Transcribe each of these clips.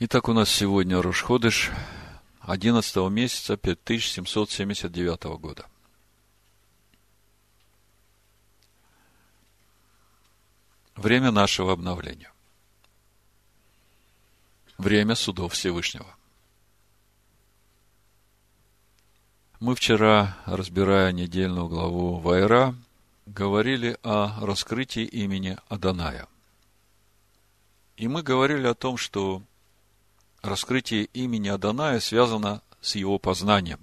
Итак, у нас сегодня Рошходыш 11 месяца 5779 года. Время нашего обновления. Время судов Всевышнего. Мы вчера, разбирая недельную главу Вайра, говорили о раскрытии имени Аданая. И мы говорили о том, что раскрытие имени Аданая связано с его познанием.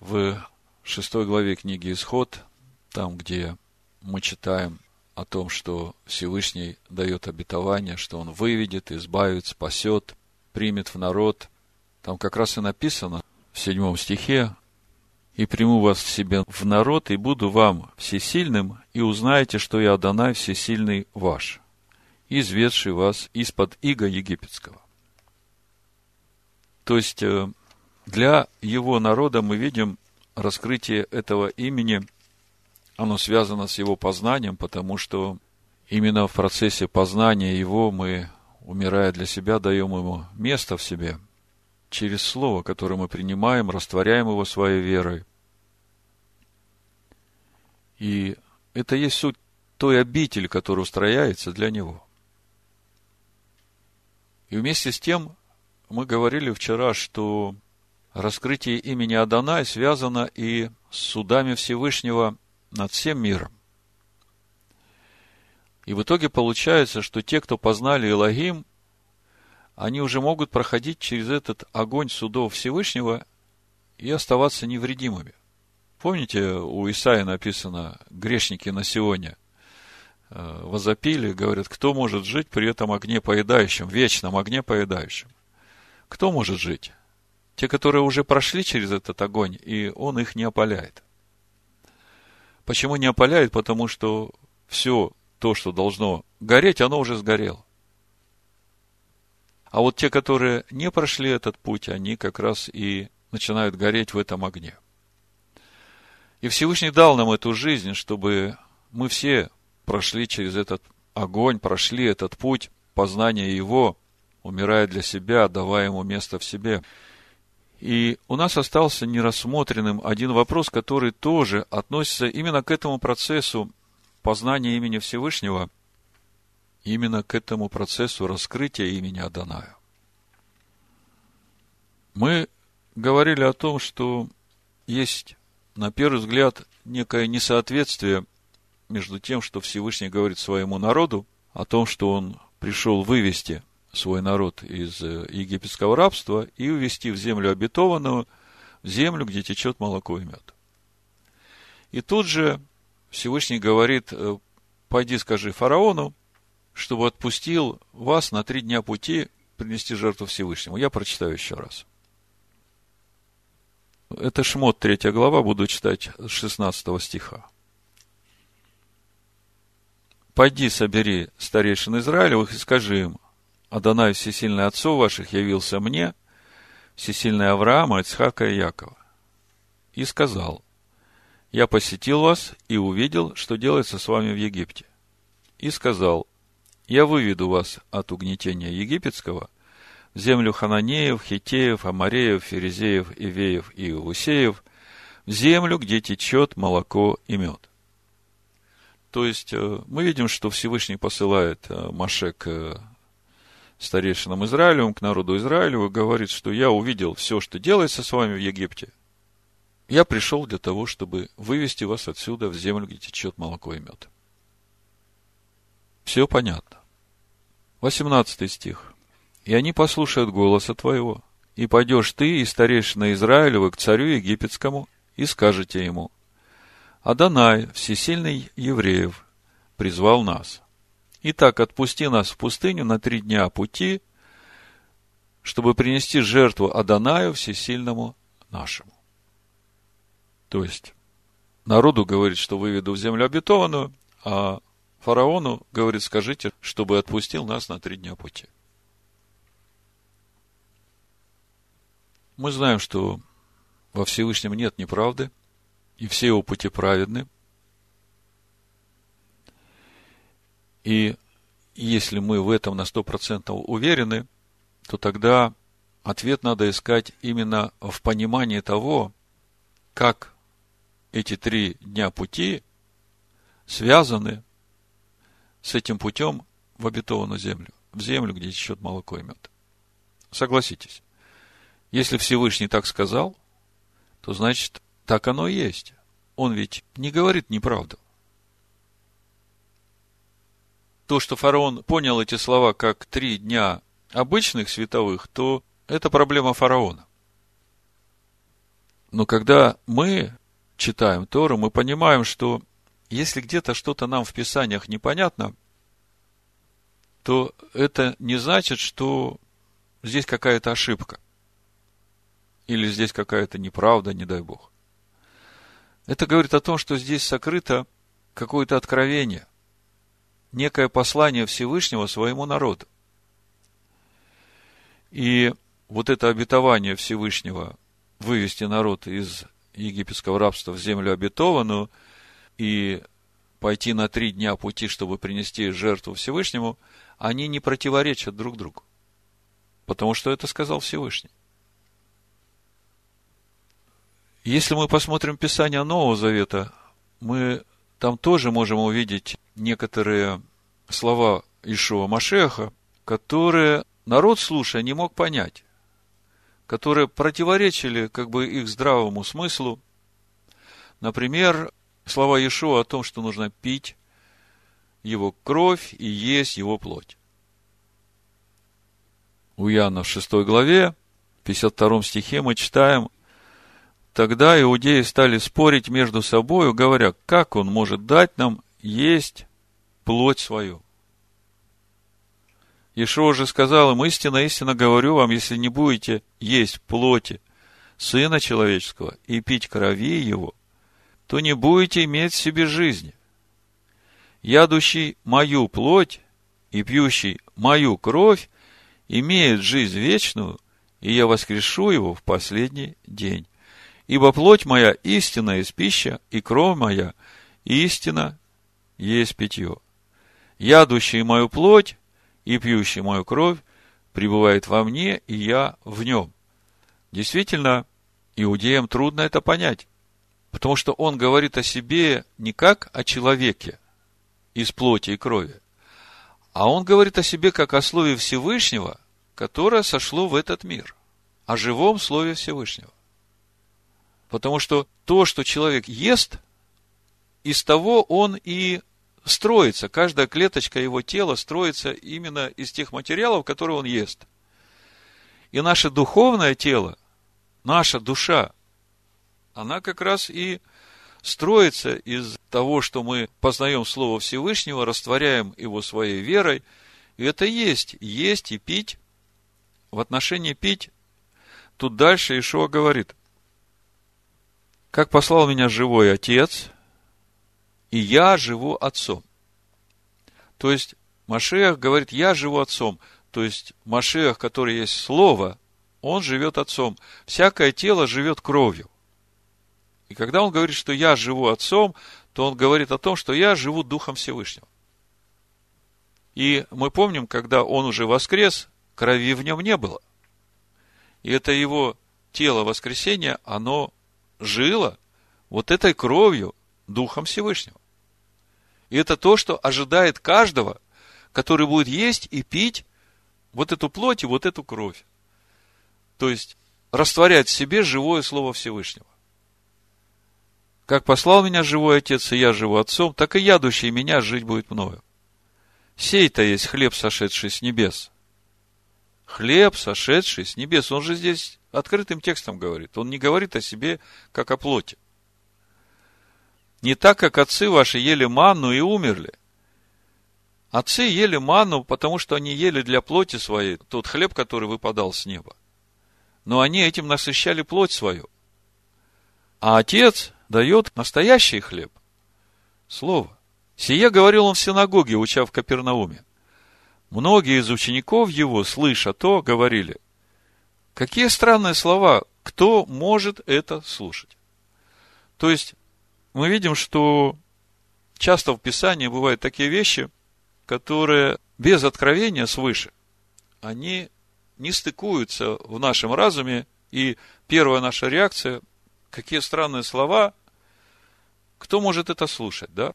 В шестой главе книги Исход, там, где мы читаем о том, что Всевышний дает обетование, что Он выведет, избавит, спасет, примет в народ. Там как раз и написано в седьмом стихе, «И приму вас в себе в народ, и буду вам всесильным, и узнаете, что я Адонай всесильный ваш, изведший вас из-под иго египетского». То есть, э, для его народа мы видим раскрытие этого имени, оно связано с его познанием, потому что именно в процессе познания его мы, умирая для себя, даем ему место в себе через слово, которое мы принимаем, растворяем его своей верой. И это есть суть той обители, которая устрояется для него. И вместе с тем мы говорили вчера, что раскрытие имени Адонай связано и с судами Всевышнего над всем миром. И в итоге получается, что те, кто познали Элогим, они уже могут проходить через этот огонь судов Всевышнего и оставаться невредимыми. Помните, у Исаия написано «грешники на сегодня» возопили, говорят, кто может жить при этом огне поедающем, вечном огне поедающем? Кто может жить? Те, которые уже прошли через этот огонь, и он их не опаляет. Почему не опаляет? Потому что все то, что должно гореть, оно уже сгорело. А вот те, которые не прошли этот путь, они как раз и начинают гореть в этом огне. И Всевышний дал нам эту жизнь, чтобы мы все прошли через этот огонь, прошли этот путь познания Его, умирая для себя, давая Ему место в себе. И у нас остался нерассмотренным один вопрос, который тоже относится именно к этому процессу познания имени Всевышнего – именно к этому процессу раскрытия имени Адоная. Мы говорили о том, что есть, на первый взгляд, некое несоответствие между тем, что Всевышний говорит своему народу, о том, что он пришел вывести свой народ из э, египетского рабства и увести в землю обетованную, в землю, где течет молоко и мед. И тут же Всевышний говорит, э, пойди скажи фараону, чтобы отпустил вас на три дня пути принести жертву Всевышнему. Я прочитаю еще раз. Это Шмот, третья глава, буду читать с 16 стиха. «Пойди, собери старейшин Израилевых и скажи им, Адонай Всесильный Отцов ваших явился мне, Всесильный Авраама, Ицхака и Якова, и сказал, я посетил вас и увидел, что делается с вами в Египте. И сказал, я выведу вас от угнетения египетского в землю хананеев, хитеев, амареев, ферезеев, ивеев и иусеев, в землю, где течет молоко и мед. То есть, э, мы видим, что Всевышний посылает э, Маше к э, старейшинам Израилевым, к народу Израилеву, и говорит, что я увидел все, что делается с вами в Египте. Я пришел для того, чтобы вывести вас отсюда в землю, где течет молоко и мед. Все понятно. 18 стих. «И они послушают голоса твоего, и пойдешь ты и старейшина Израилева к царю египетскому, и скажете ему, Адонай, всесильный евреев, призвал нас. Итак, отпусти нас в пустыню на три дня пути, чтобы принести жертву Адонаю всесильному нашему. То есть, народу говорит, что выведу в землю обетованную, а фараону, говорит, скажите, чтобы отпустил нас на три дня пути. Мы знаем, что во Всевышнем нет неправды, и все его пути праведны. И если мы в этом на сто процентов уверены, то тогда ответ надо искать именно в понимании того, как эти три дня пути связаны с этим путем в обетованную землю, в землю, где течет молоко и мед. Согласитесь, если Всевышний так сказал, то значит, так оно и есть. Он ведь не говорит неправду. То, что фараон понял эти слова как три дня обычных световых, то это проблема фараона. Но когда мы читаем Тору, мы понимаем, что если где-то что-то нам в Писаниях непонятно, то это не значит, что здесь какая-то ошибка. Или здесь какая-то неправда, не дай Бог. Это говорит о том, что здесь сокрыто какое-то откровение, некое послание Всевышнего своему народу. И вот это обетование Всевышнего вывести народ из египетского рабства в землю обетованную и пойти на три дня пути, чтобы принести жертву Всевышнему, они не противоречат друг другу. Потому что это сказал Всевышний. Если мы посмотрим Писание Нового Завета, мы там тоже можем увидеть некоторые слова Ишуа Машеха, которые народ, слушая, не мог понять которые противоречили как бы их здравому смыслу. Например, слова Иешуа о том, что нужно пить его кровь и есть его плоть. У Иоанна в 6 главе, 52 стихе мы читаем, Тогда иудеи стали спорить между собой, говоря, как он может дать нам есть плоть свою. Ишуа же сказал им, истинно, истинно говорю вам, если не будете есть плоти Сына Человеческого и пить крови Его, то не будете иметь в себе жизни. Ядущий мою плоть и пьющий мою кровь имеет жизнь вечную, и я воскрешу его в последний день. Ибо плоть моя истина есть пища, и кровь моя истина есть питье. Ядущий мою плоть и пьющий мою кровь пребывает во мне, и я в нем. Действительно, иудеям трудно это понять, потому что он говорит о себе не как о человеке из плоти и крови, а он говорит о себе как о слове Всевышнего, которое сошло в этот мир, о живом слове Всевышнего. Потому что то, что человек ест, из того он и строится, каждая клеточка его тела строится именно из тех материалов, которые он ест. И наше духовное тело, наша душа, она как раз и строится из того, что мы познаем Слово Всевышнего, растворяем его своей верой. И это есть, есть и пить. В отношении пить, тут дальше Ишуа говорит, как послал меня живой Отец, и я живу отцом. То есть, Машех говорит, я живу отцом. То есть, Машех, который есть Слово, он живет отцом. Всякое тело живет кровью. И когда он говорит, что я живу отцом, то он говорит о том, что я живу Духом Всевышнего. И мы помним, когда он уже воскрес, крови в нем не было. И это его тело воскресения, оно жило вот этой кровью Духом Всевышнего. И это то, что ожидает каждого, который будет есть и пить вот эту плоть и вот эту кровь. То есть, растворять в себе живое Слово Всевышнего. Как послал меня живой Отец, и я живу Отцом, так и ядущий меня жить будет мною. Сей-то есть хлеб, сошедший с небес. Хлеб, сошедший с небес. Он же здесь открытым текстом говорит. Он не говорит о себе, как о плоти. Не так, как отцы ваши ели манну и умерли. Отцы ели манну, потому что они ели для плоти своей тот хлеб, который выпадал с неба. Но они этим насыщали плоть свою. А отец дает настоящий хлеб. Слово. Сие говорил он в синагоге, уча в Капернауме. Многие из учеников его, слыша то, говорили, какие странные слова, кто может это слушать? То есть, мы видим, что часто в Писании бывают такие вещи, которые без откровения свыше, они не стыкуются в нашем разуме, и первая наша реакция, какие странные слова, кто может это слушать, да?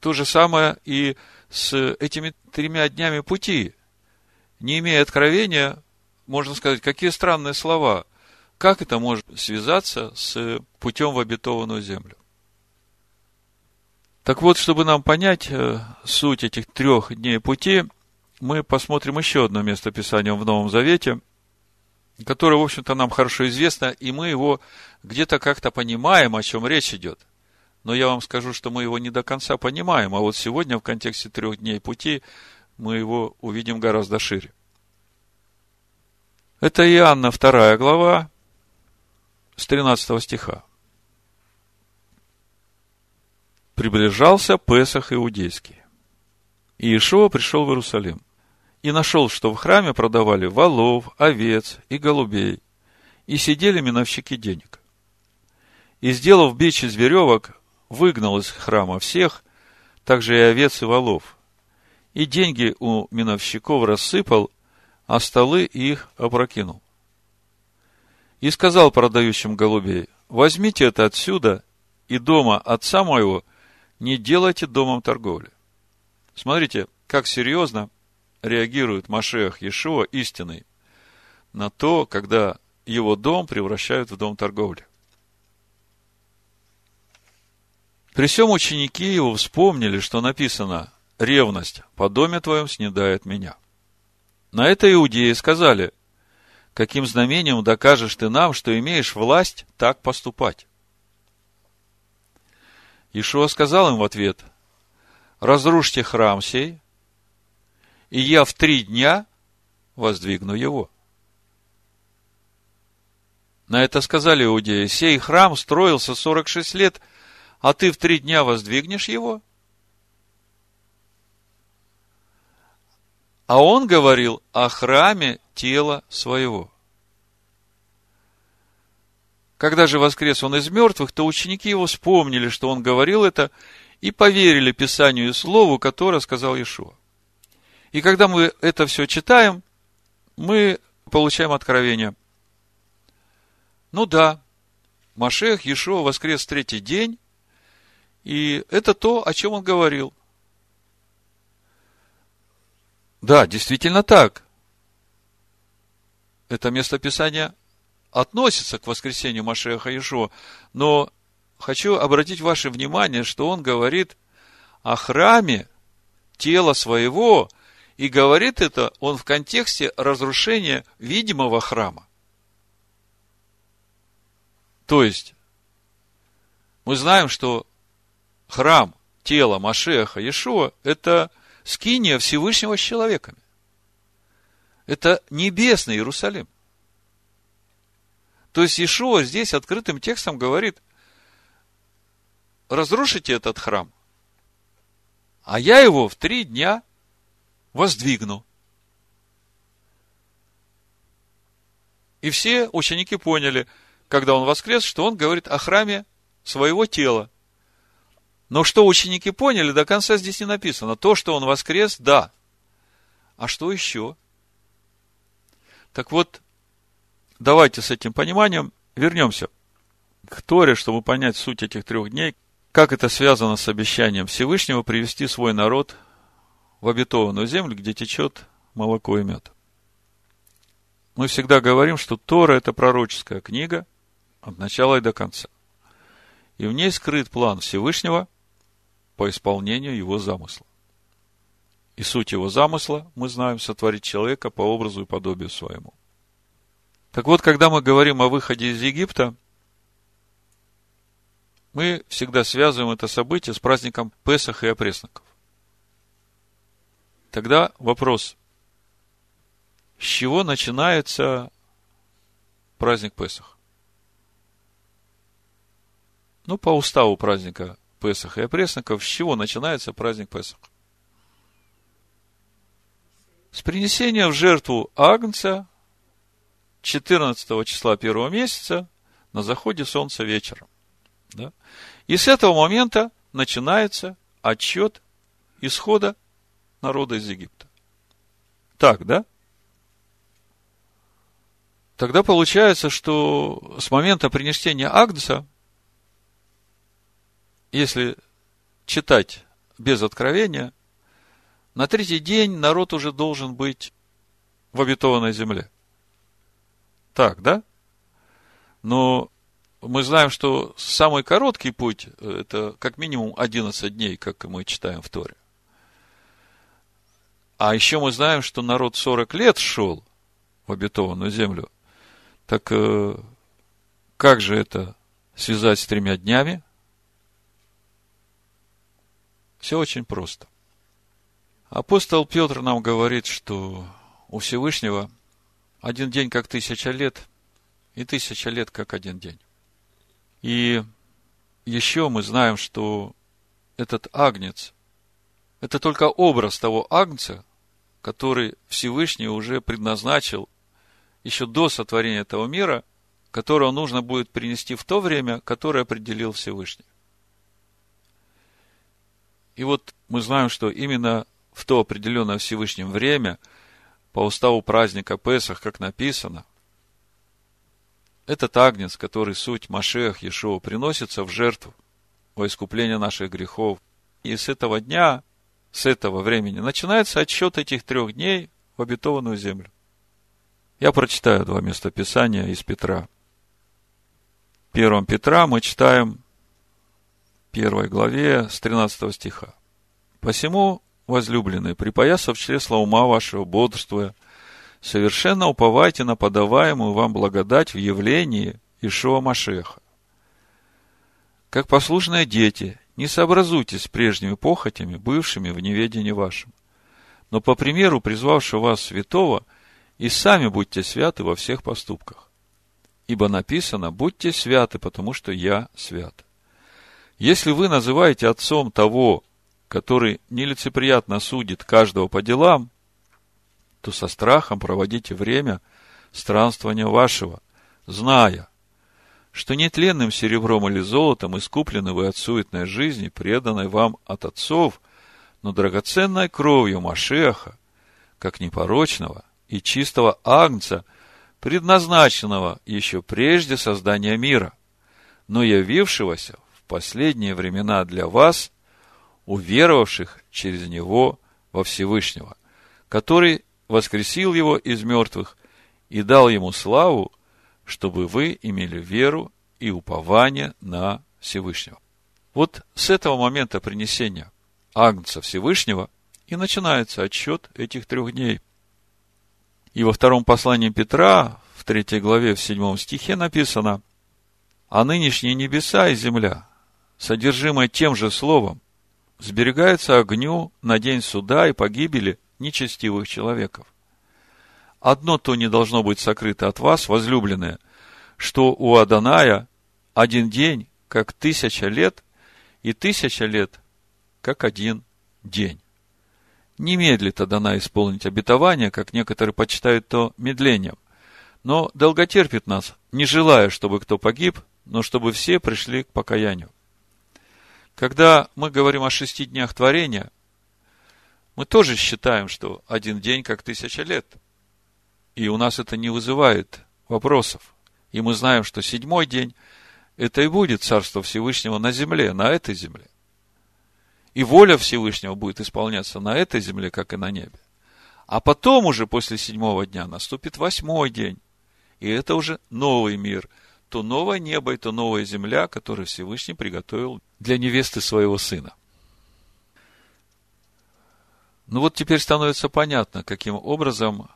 То же самое и с этими тремя днями пути. Не имея откровения, можно сказать, какие странные слова. Как это может связаться с путем в обетованную землю? Так вот, чтобы нам понять э, суть этих трех дней пути, мы посмотрим еще одно место Писания в Новом Завете, которое, в общем-то, нам хорошо известно, и мы его где-то как-то понимаем, о чем речь идет. Но я вам скажу, что мы его не до конца понимаем, а вот сегодня в контексте трех дней пути мы его увидим гораздо шире. Это Иоанна 2 глава, с 13 стиха. Приближался Песах иудейский. И Иешуа пришел в Иерусалим и нашел, что в храме продавали волов, овец и голубей, и сидели миновщики денег. И, сделав бич из веревок, выгнал из храма всех, также и овец и волов, и деньги у миновщиков рассыпал, а столы их опрокинул. И сказал продающим голубей, возьмите это отсюда, и дома отца моего не делайте домом торговли. Смотрите, как серьезно реагирует Машех Иешуа истиной на то, когда его дом превращают в дом торговли. При всем ученики его вспомнили, что написано «Ревность по доме твоем снедает меня». На это иудеи сказали, каким знамением докажешь ты нам, что имеешь власть так поступать? Ишуа сказал им в ответ, разрушьте храм сей, и я в три дня воздвигну его. На это сказали иудеи, сей храм строился 46 лет, а ты в три дня воздвигнешь его? А он говорил о храме тела своего. Когда же воскрес он из мертвых, то ученики его вспомнили, что он говорил это, и поверили Писанию и Слову, которое сказал Иешуа. И когда мы это все читаем, мы получаем откровение. Ну да, Машех Иешуа воскрес третий день, и это то, о чем он говорил. Да, действительно так. Это местописание относится к воскресению Машеха Иешуа, но хочу обратить ваше внимание, что он говорит о храме тела своего, и говорит это он в контексте разрушения видимого храма. То есть, мы знаем, что храм тела Машеха Иешуа – это скиния Всевышнего с человеками. Это небесный Иерусалим. То есть Иешуа здесь открытым текстом говорит, разрушите этот храм, а я его в три дня воздвигну. И все ученики поняли, когда он воскрес, что он говорит о храме своего тела. Но что ученики поняли, до конца здесь не написано. То, что он воскрес, да. А что еще? Так вот, давайте с этим пониманием вернемся к Торе, чтобы понять суть этих трех дней, как это связано с обещанием Всевышнего привести свой народ в обетованную землю, где течет молоко и мед. Мы всегда говорим, что Тора – это пророческая книга от начала и до конца. И в ней скрыт план Всевышнего по исполнению его замысла. И суть его замысла, мы знаем, сотворить человека по образу и подобию своему. Так вот, когда мы говорим о выходе из Египта, мы всегда связываем это событие с праздником Песах и опресноков. Тогда вопрос, с чего начинается праздник Песах? Ну, по уставу праздника Песах и опресноков, с чего начинается праздник Песах? С принесения в жертву Агнца 14 числа первого месяца на заходе солнца вечером. Да? И с этого момента начинается отчет исхода народа из Египта. Так, да? Тогда получается, что с момента принесения Агнца, если читать без откровения, на третий день народ уже должен быть в обетованной земле. Так, да? Но мы знаем, что самый короткий путь – это как минимум 11 дней, как мы читаем в Торе. А еще мы знаем, что народ 40 лет шел в обетованную землю. Так э, как же это связать с тремя днями? Все очень просто. Апостол Петр нам говорит, что у Всевышнего один день как тысяча лет, и тысяча лет как один день. И еще мы знаем, что этот агнец – это только образ того агнца, который Всевышний уже предназначил еще до сотворения этого мира, которого нужно будет принести в то время, которое определил Всевышний. И вот мы знаем, что именно в то определенное Всевышним время, по уставу праздника Песах, как написано, этот агнец, который суть Машех Иешуа, приносится в жертву во искупление наших грехов. И с этого дня, с этого времени, начинается отсчет этих трех дней в обетованную землю. Я прочитаю два места Писания из Петра. В первом Петра мы читаем первой главе с 13 стиха. «Посему, возлюбленные, припоясав чресла ума вашего, бодрствуя, совершенно уповайте на подаваемую вам благодать в явлении Ишуа Машеха. Как послушные дети, не сообразуйтесь с прежними похотями, бывшими в неведении вашем, но по примеру призвавшего вас святого, и сами будьте святы во всех поступках. Ибо написано, будьте святы, потому что я свят. Если вы называете отцом того, который нелицеприятно судит каждого по делам, то со страхом проводите время странствования вашего, зная, что нетленным серебром или золотом искуплены вы от суетной жизни, преданной вам от отцов, но драгоценной кровью Машеха, как непорочного и чистого агнца, предназначенного еще прежде создания мира, но явившегося последние времена для вас – уверовавших через него во Всевышнего, который воскресил его из мертвых и дал ему славу, чтобы вы имели веру и упование на Всевышнего. Вот с этого момента принесения Агнца Всевышнего и начинается отсчет этих трех дней. И во втором послании Петра, в третьей главе, в седьмом стихе написано, «А нынешние небеса и земля, содержимое тем же словом, сберегается огню на день суда и погибели нечестивых человеков. Одно то не должно быть сокрыто от вас, возлюбленные, что у Аданая один день, как тысяча лет, и тысяча лет, как один день. Не медлит Адана исполнить обетование, как некоторые почитают то медлением, но долготерпит нас, не желая, чтобы кто погиб, но чтобы все пришли к покаянию. Когда мы говорим о шести днях творения, мы тоже считаем, что один день как тысяча лет. И у нас это не вызывает вопросов. И мы знаем, что седьмой день – это и будет Царство Всевышнего на земле, на этой земле. И воля Всевышнего будет исполняться на этой земле, как и на небе. А потом уже после седьмого дня наступит восьмой день. И это уже новый мир – то новое небо и то новая земля, которую Всевышний приготовил для невесты своего сына. Ну вот теперь становится понятно, каким образом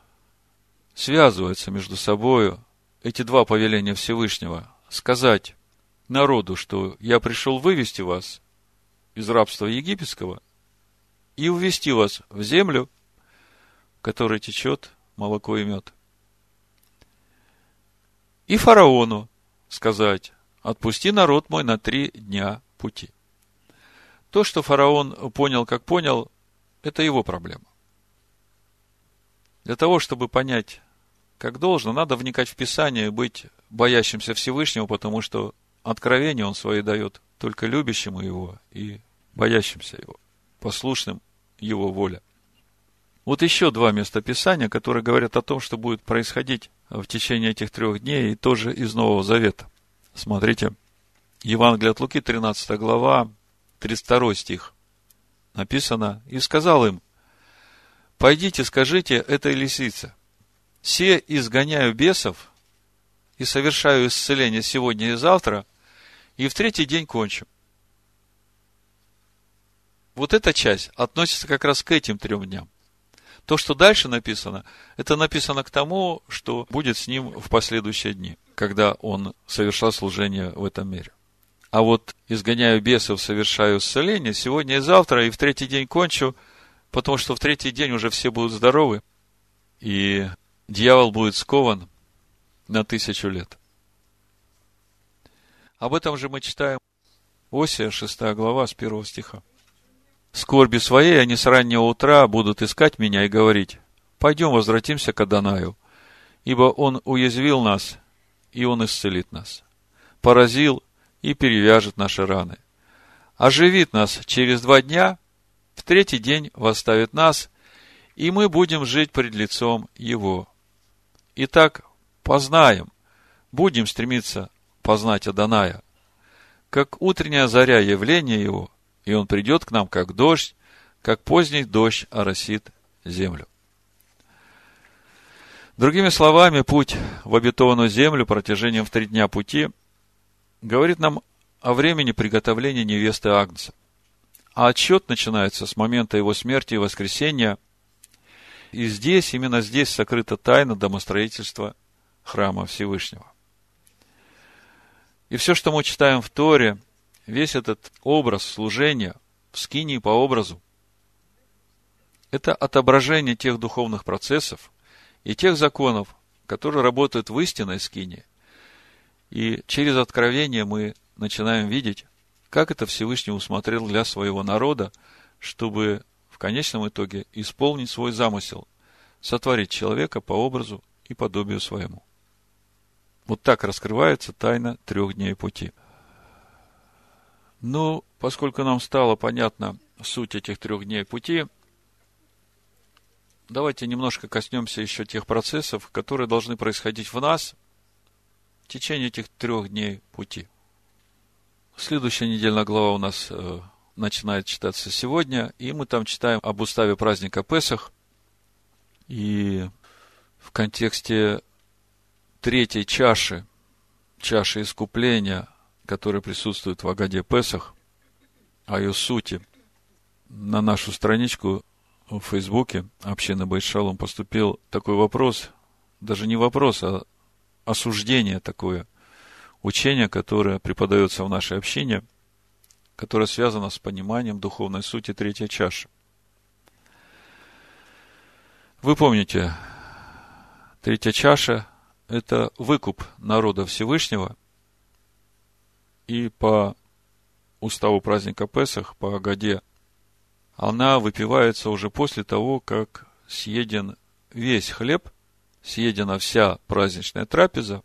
связываются между собой эти два повеления Всевышнего. Сказать народу, что я пришел вывести вас из рабства египетского и увести вас в землю, в которой течет молоко и мед. И фараону сказать, отпусти народ мой на три дня пути. То, что фараон понял, как понял, это его проблема. Для того, чтобы понять, как должно, надо вникать в Писание и быть боящимся Всевышнего, потому что откровение он свои дает только любящему его и боящимся его, послушным его воля. Вот еще два местописания, которые говорят о том, что будет происходить в течение этих трех дней, и тоже из Нового Завета. Смотрите, Евангелие от Луки, 13 глава, 32 стих. Написано, «И сказал им, пойдите, скажите этой лисице, все изгоняю бесов и совершаю исцеление сегодня и завтра, и в третий день кончу. Вот эта часть относится как раз к этим трем дням. То, что дальше написано, это написано к тому, что будет с ним в последующие дни, когда он совершал служение в этом мире. А вот изгоняю бесов, совершаю исцеление сегодня и завтра, и в третий день кончу, потому что в третий день уже все будут здоровы, и дьявол будет скован на тысячу лет. Об этом же мы читаем Осия, 6 глава, с 1 стиха скорби своей они с раннего утра будут искать меня и говорить, пойдем возвратимся к Адонаю, ибо он уязвил нас, и он исцелит нас, поразил и перевяжет наши раны, оживит нас через два дня, в третий день восставит нас, и мы будем жить пред лицом Его. Итак, познаем, будем стремиться познать Адоная, как утренняя заря явления Его – и он придет к нам, как дождь, как поздний дождь оросит землю. Другими словами, путь в обетованную землю протяжением в три дня пути говорит нам о времени приготовления невесты Агнца. А отсчет начинается с момента его смерти и воскресения. И здесь, именно здесь сокрыта тайна домостроительства храма Всевышнего. И все, что мы читаем в Торе – весь этот образ служения в скинии по образу, это отображение тех духовных процессов и тех законов, которые работают в истинной скине. И через откровение мы начинаем видеть, как это Всевышний усмотрел для своего народа, чтобы в конечном итоге исполнить свой замысел, сотворить человека по образу и подобию своему. Вот так раскрывается тайна трех дней пути – ну, поскольку нам стало понятна суть этих трех дней пути, давайте немножко коснемся еще тех процессов, которые должны происходить в нас в течение этих трех дней пути. Следующая недельная глава у нас э, начинает читаться сегодня, и мы там читаем об уставе праздника Песах. И в контексте третьей чаши, чаши искупления, которые присутствуют в Агаде Песах, о ее сути. На нашу страничку в Фейсбуке общины Байшалом поступил такой вопрос, даже не вопрос, а осуждение такое, учение, которое преподается в нашей общине, которое связано с пониманием духовной сути третьей чаши. Вы помните, третья чаша – это выкуп народа Всевышнего и по уставу праздника Песах, по Агаде, она выпивается уже после того, как съеден весь хлеб, съедена вся праздничная трапеза,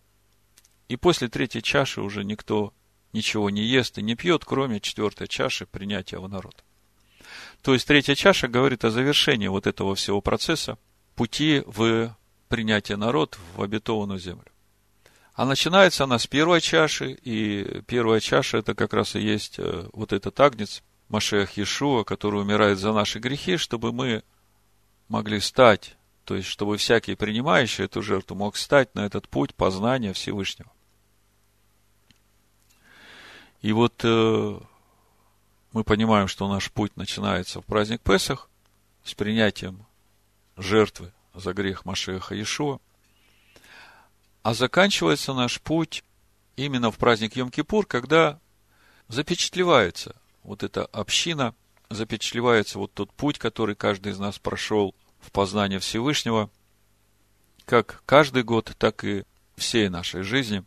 и после третьей чаши уже никто ничего не ест и не пьет, кроме четвертой чаши принятия в народ. То есть третья чаша говорит о завершении вот этого всего процесса, пути в принятие народ в обетованную землю. А начинается она с первой чаши, и первая чаша это как раз и есть э, вот этот агнец, Машех Иешуа, который умирает за наши грехи, чтобы мы могли стать, то есть чтобы всякий принимающий эту жертву мог стать на этот путь познания Всевышнего. И вот э, мы понимаем, что наш путь начинается в праздник Песах с принятием жертвы за грех Машеха Иешуа. А заканчивается наш путь именно в праздник Йом-Кипур, когда запечатлевается вот эта община, запечатлевается вот тот путь, который каждый из нас прошел в познание Всевышнего, как каждый год, так и всей нашей жизни.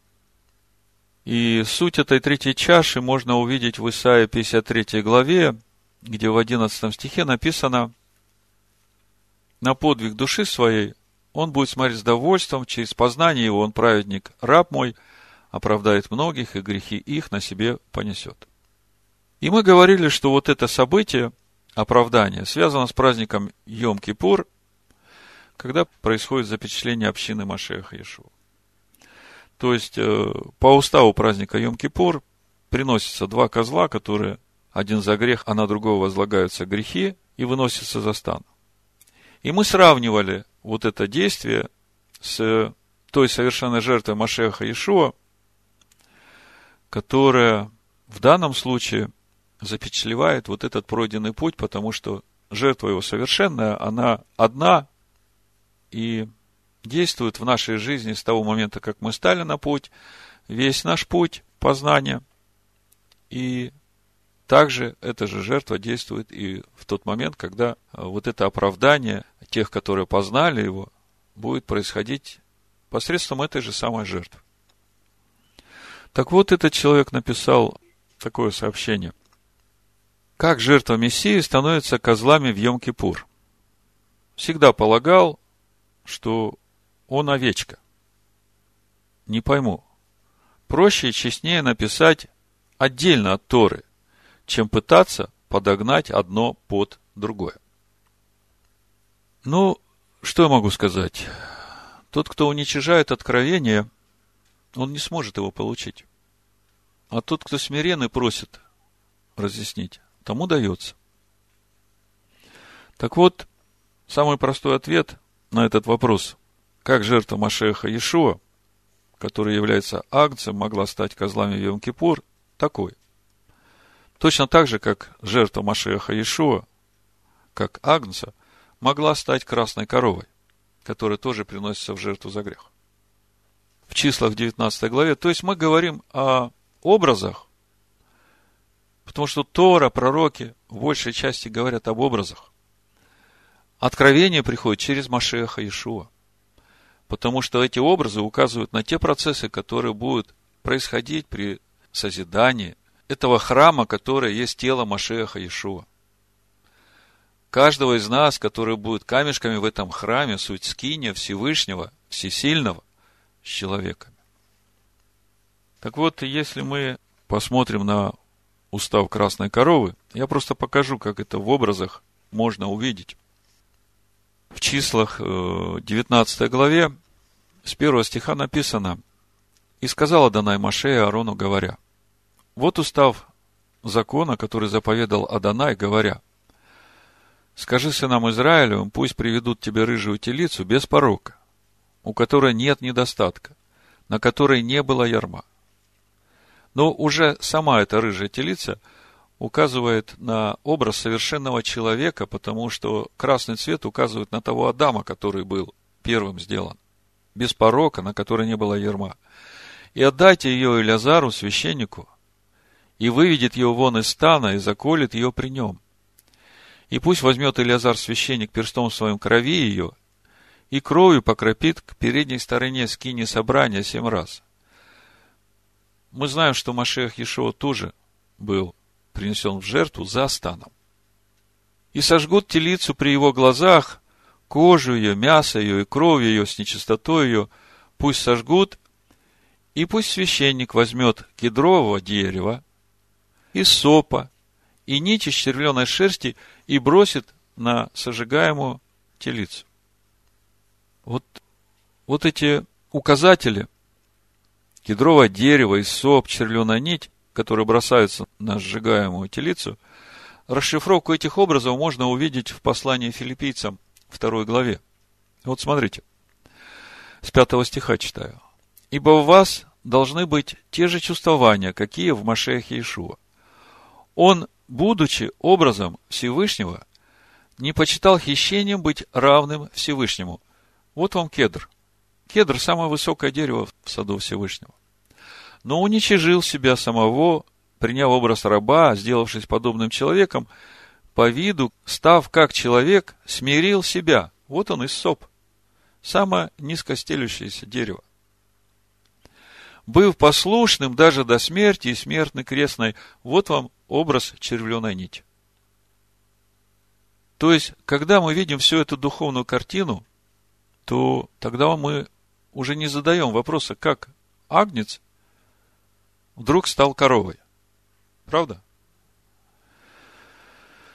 И суть этой третьей чаши можно увидеть в Исаии 53 главе, где в 11 стихе написано «На подвиг души своей он будет смотреть с довольством, через познание его он праведник, раб мой, оправдает многих, и грехи их на себе понесет. И мы говорили, что вот это событие, оправдание, связано с праздником Йом-Кипур, когда происходит запечатление общины Машеха Иешуа. То есть, э, по уставу праздника Йом-Кипур приносятся два козла, которые один за грех, а на другого возлагаются грехи и выносятся за стан. И мы сравнивали вот это действие с той совершенной жертвой Машеха Иешуа, которая в данном случае запечатлевает вот этот пройденный путь, потому что жертва его совершенная, она одна и действует в нашей жизни с того момента, как мы стали на путь, весь наш путь познания. И также эта же жертва действует и в тот момент, когда вот это оправдание тех, которые познали его, будет происходить посредством этой же самой жертвы. Так вот, этот человек написал такое сообщение. Как жертва Мессии становится козлами в Йом-Кипур? Всегда полагал, что он овечка. Не пойму. Проще и честнее написать отдельно от Торы, чем пытаться подогнать одно под другое. Ну, что я могу сказать? Тот, кто уничижает откровение, он не сможет его получить. А тот, кто смиренный, просит разъяснить, тому дается. Так вот, самый простой ответ на этот вопрос, как жертва Машеха Иешуа, который является акцией, могла стать козлами в Йом-Кипур, такой. Точно так же, как жертва Машеха Иешуа, как Агнца, могла стать красной коровой, которая тоже приносится в жертву за грех. В числах 19 главе. То есть мы говорим о образах, потому что Тора, пророки в большей части говорят об образах. Откровение приходит через Машеха Иешуа. Потому что эти образы указывают на те процессы, которые будут происходить при созидании этого храма, который есть тело Машеха Иешуа каждого из нас, который будет камешками в этом храме, суть скиния Всевышнего, Всесильного, с человеками. Так вот, если мы посмотрим на устав красной коровы, я просто покажу, как это в образах можно увидеть. В числах 19 э, главе с первого стиха написано «И сказала Данай Маше Аарону, говоря, вот устав закона, который заповедал Адонай, говоря, Скажи сынам Израилевым, пусть приведут тебе рыжую телицу без порока, у которой нет недостатка, на которой не было ярма. Но уже сама эта рыжая телица указывает на образ совершенного человека, потому что красный цвет указывает на того Адама, который был первым сделан, без порока, на которой не было ярма. И отдайте ее Илязару, священнику, и выведет ее вон из стана и заколет ее при нем – и пусть возьмет Илиазар священник перстом своим крови ее, и кровью покропит к передней стороне скини собрания семь раз. Мы знаем, что Машех Ешуа тоже был принесен в жертву за станом. И сожгут телицу при его глазах, кожу ее, мясо ее и кровь ее с нечистотой ее, пусть сожгут, и пусть священник возьмет кедрового дерева, и сопа, и нить из червленой шерсти и бросит на сожигаемую телицу. Вот, вот эти указатели, кедровое дерево, и соп, червленая нить, которые бросаются на сжигаемую телицу, расшифровку этих образов можно увидеть в послании филиппийцам второй главе. Вот смотрите, с пятого стиха читаю. «Ибо в вас должны быть те же чувствования, какие в Машехе Иешуа. Он будучи образом Всевышнего, не почитал хищением быть равным Всевышнему. Вот вам кедр. Кедр – самое высокое дерево в саду Всевышнего. Но уничижил себя самого, приняв образ раба, сделавшись подобным человеком, по виду, став как человек, смирил себя. Вот он и соп. Самое низкостелющееся дерево. Быв послушным даже до смерти и смертной крестной, вот вам образ червленой нити. То есть, когда мы видим всю эту духовную картину, то тогда мы уже не задаем вопроса, как агнец вдруг стал коровой. Правда?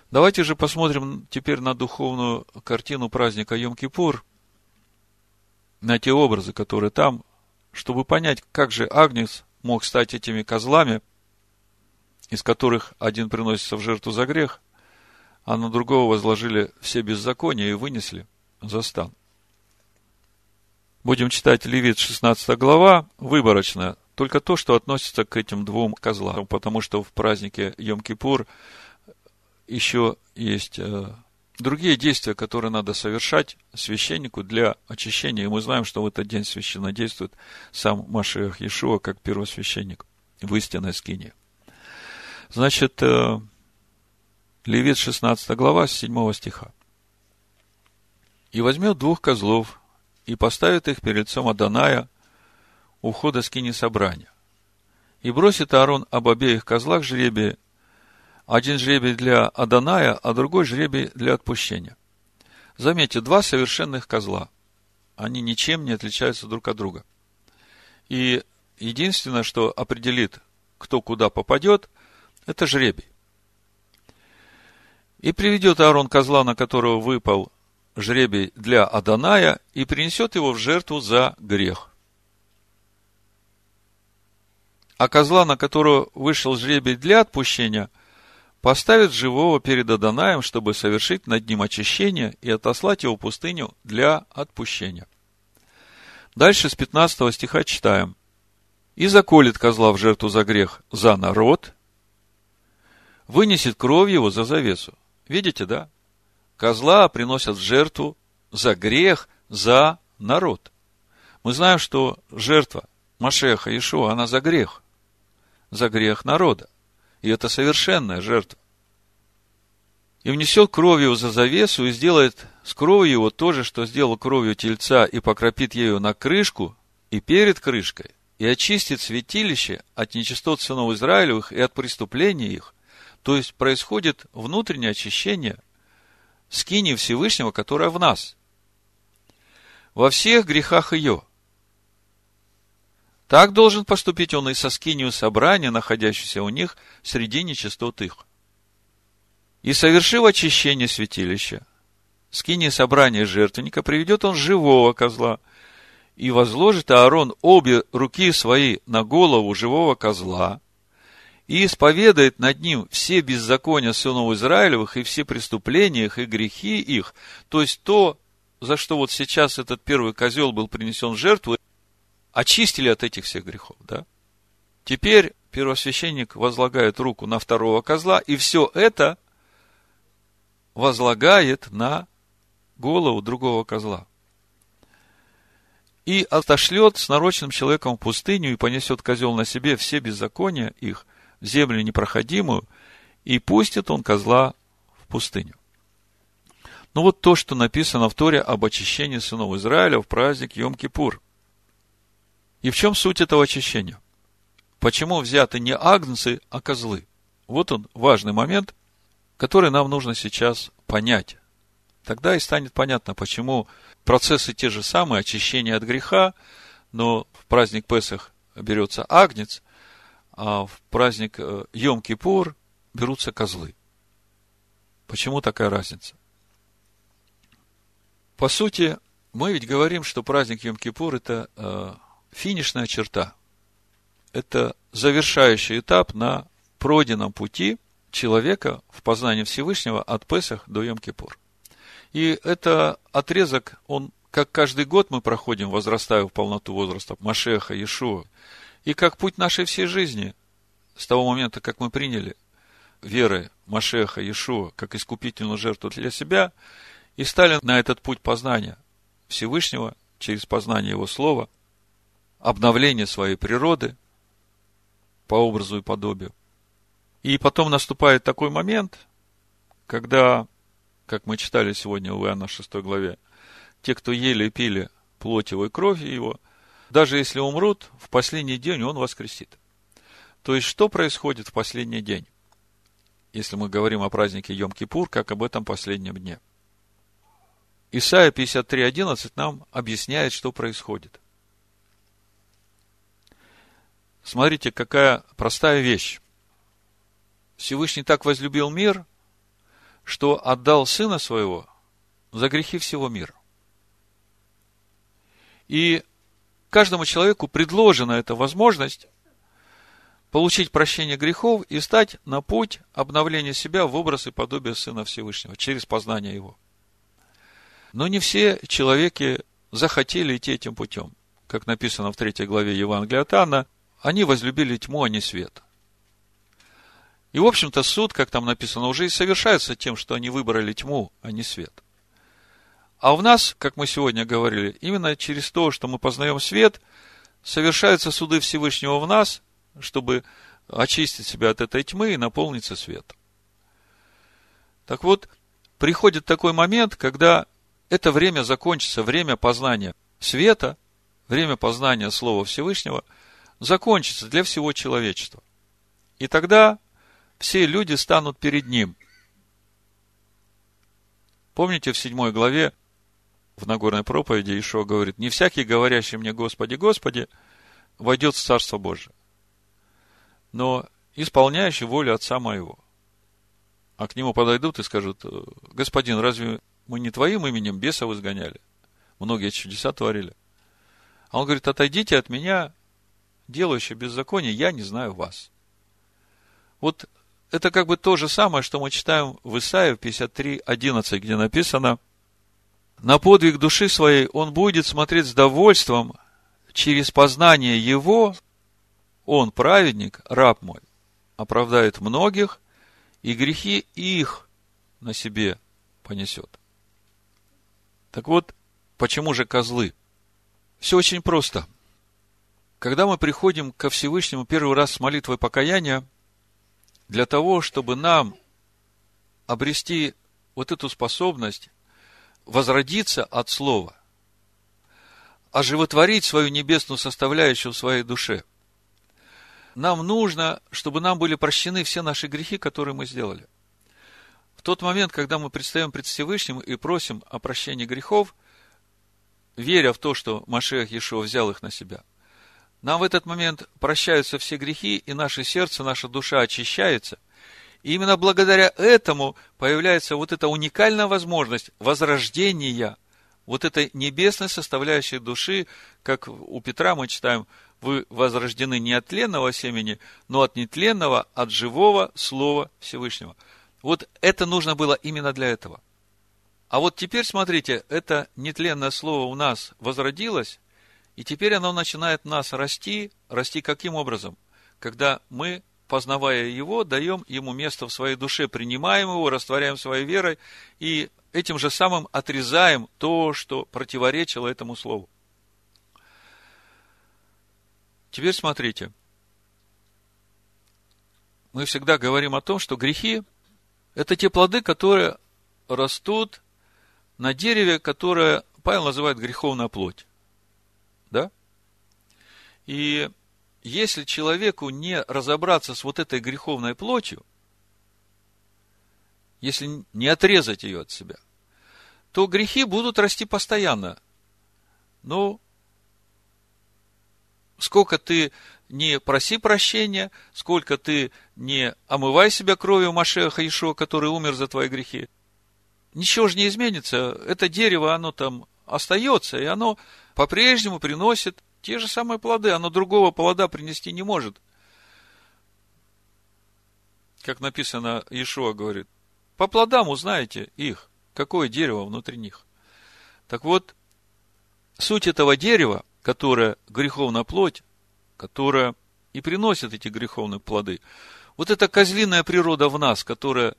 Давайте же посмотрим теперь на духовную картину праздника Йом-Кипур на те образы, которые там, чтобы понять, как же Агнец мог стать этими козлами, из которых один приносится в жертву за грех, а на другого возложили все беззакония и вынесли за стан. Будем читать Левит 16 глава, выборочно, только то, что относится к этим двум козлам, потому что в празднике Йом-Кипур еще есть э, другие действия, которые надо совершать священнику для очищения. И мы знаем, что в этот день священно действует сам Машиах Иешуа, как первосвященник в истинной скине. Значит, э, Левит 16 глава, с 7 стиха. «И возьмет двух козлов, и поставит их перед лицом Аданая у входа скини собрания. И бросит Аарон об обеих козлах жребие, один жребий для Аданая, а другой жребий для отпущения. Заметьте, два совершенных козла. Они ничем не отличаются друг от друга. И единственное, что определит, кто куда попадет, это жребий. И приведет Аарон козла, на которого выпал жребий для Аданая, и принесет его в жертву за грех. А козла, на которого вышел жребий для отпущения – поставит живого перед Аданаем, чтобы совершить над ним очищение и отослать его в пустыню для отпущения. Дальше с 15 стиха читаем. «И заколет козла в жертву за грех за народ, вынесет кровь его за завесу». Видите, да? Козла приносят в жертву за грех, за народ. Мы знаем, что жертва Машеха Ишуа, она за грех. За грех народа. И это совершенная жертва. И внесет кровью за завесу и сделает с кровью его то же, что сделал кровью тельца, и покропит ею на крышку и перед крышкой, и очистит святилище от нечистот сынов Израилевых и от преступлений их. То есть происходит внутреннее очищение скини Всевышнего, которая в нас. Во всех грехах ее – так должен поступить он и со скинию собрания, находящейся у них среди нечистот их. И совершив очищение святилища, скинии собрания жертвенника, приведет он живого козла, и возложит Аарон обе руки свои на голову живого козла, и исповедает над ним все беззакония сынов Израилевых и все преступления их и грехи их, то есть то, за что вот сейчас этот первый козел был принесен в жертву, очистили от этих всех грехов, да? Теперь первосвященник возлагает руку на второго козла, и все это возлагает на голову другого козла. И отошлет с нарочным человеком в пустыню, и понесет козел на себе все беззакония их в землю непроходимую, и пустит он козла в пустыню. Ну вот то, что написано в Торе об очищении сынов Израиля в праздник Йом-Кипур. И в чем суть этого очищения? Почему взяты не агнцы, а козлы? Вот он, важный момент, который нам нужно сейчас понять. Тогда и станет понятно, почему процессы те же самые, очищение от греха, но в праздник Песах берется агнец, а в праздник э, Йом-Кипур берутся козлы. Почему такая разница? По сути, мы ведь говорим, что праздник Йом-Кипур – это э, финишная черта. Это завершающий этап на пройденном пути человека в познании Всевышнего от Песах до Йом-Кипур. И это отрезок, он, как каждый год мы проходим, возрастая в полноту возраста Машеха, Иешуа, и как путь нашей всей жизни, с того момента, как мы приняли веры Машеха, Иешуа, как искупительную жертву для себя, и стали на этот путь познания Всевышнего через познание Его Слова, обновление своей природы по образу и подобию. И потом наступает такой момент, когда, как мы читали сегодня в Иоанна 6 главе, те, кто ели и пили плоть его и кровь его, даже если умрут, в последний день он воскресит. То есть, что происходит в последний день? Если мы говорим о празднике Йом-Кипур, как об этом последнем дне. Исайя 53.11 нам объясняет, что происходит. Смотрите, какая простая вещь. Всевышний так возлюбил мир, что отдал Сына Своего за грехи всего мира. И каждому человеку предложена эта возможность получить прощение грехов и стать на путь обновления себя в образ и подобие Сына Всевышнего через познание Его. Но не все человеки захотели идти этим путем. Как написано в третьей главе Евангелия от Анна, они возлюбили тьму, а не свет. И, в общем-то, суд, как там написано, уже и совершается тем, что они выбрали тьму, а не свет. А в нас, как мы сегодня говорили, именно через то, что мы познаем свет, совершаются суды Всевышнего в нас, чтобы очистить себя от этой тьмы и наполниться светом. Так вот, приходит такой момент, когда это время закончится, время познания света, время познания Слова Всевышнего закончится для всего человечества. И тогда все люди станут перед Ним. Помните, в седьмой главе в Нагорной проповеди Ишо говорит, не всякий, говорящий мне Господи, Господи, войдет в Царство Божие но исполняющий волю Отца моего. А к нему подойдут и скажут, господин, разве мы не твоим именем бесов изгоняли? Многие чудеса творили. А он говорит, отойдите от меня, делающий беззаконие, я не знаю вас. Вот это как бы то же самое, что мы читаем в Исаии 53, 11, где написано, на подвиг души своей он будет смотреть с довольством через познание его он, праведник, раб мой, оправдает многих, и грехи их на себе понесет. Так вот, почему же козлы? Все очень просто. Когда мы приходим ко Всевышнему первый раз с молитвой покаяния, для того, чтобы нам обрести вот эту способность возродиться от Слова, оживотворить свою небесную составляющую в своей душе – нам нужно, чтобы нам были прощены все наши грехи, которые мы сделали. В тот момент, когда мы предстаем пред Всевышним и просим о прощении грехов, веря в то, что Машех Ешо взял их на себя, нам в этот момент прощаются все грехи, и наше сердце, наша душа очищается. И именно благодаря этому появляется вот эта уникальная возможность возрождения вот этой небесной составляющей души, как у Петра мы читаем – вы возрождены не от тленного семени, но от нетленного, от живого Слова Всевышнего. Вот это нужно было именно для этого. А вот теперь, смотрите, это нетленное слово у нас возродилось, и теперь оно начинает нас расти. Расти каким образом? Когда мы, познавая его, даем ему место в своей душе, принимаем его, растворяем своей верой, и этим же самым отрезаем то, что противоречило этому слову. Теперь смотрите. Мы всегда говорим о том, что грехи – это те плоды, которые растут на дереве, которое Павел называет греховная плоть. Да? И если человеку не разобраться с вот этой греховной плотью, если не отрезать ее от себя, то грехи будут расти постоянно. Ну, Сколько ты не проси прощения, сколько ты не омывай себя кровью Машеха Ишо, который умер за твои грехи. Ничего же не изменится. Это дерево, оно там остается, и оно по-прежнему приносит те же самые плоды. Оно другого плода принести не может. Как написано, Ишуа говорит, по плодам узнаете их, какое дерево внутри них. Так вот, суть этого дерева – которая греховная плоть, которая и приносит эти греховные плоды. Вот эта козлиная природа в нас, которая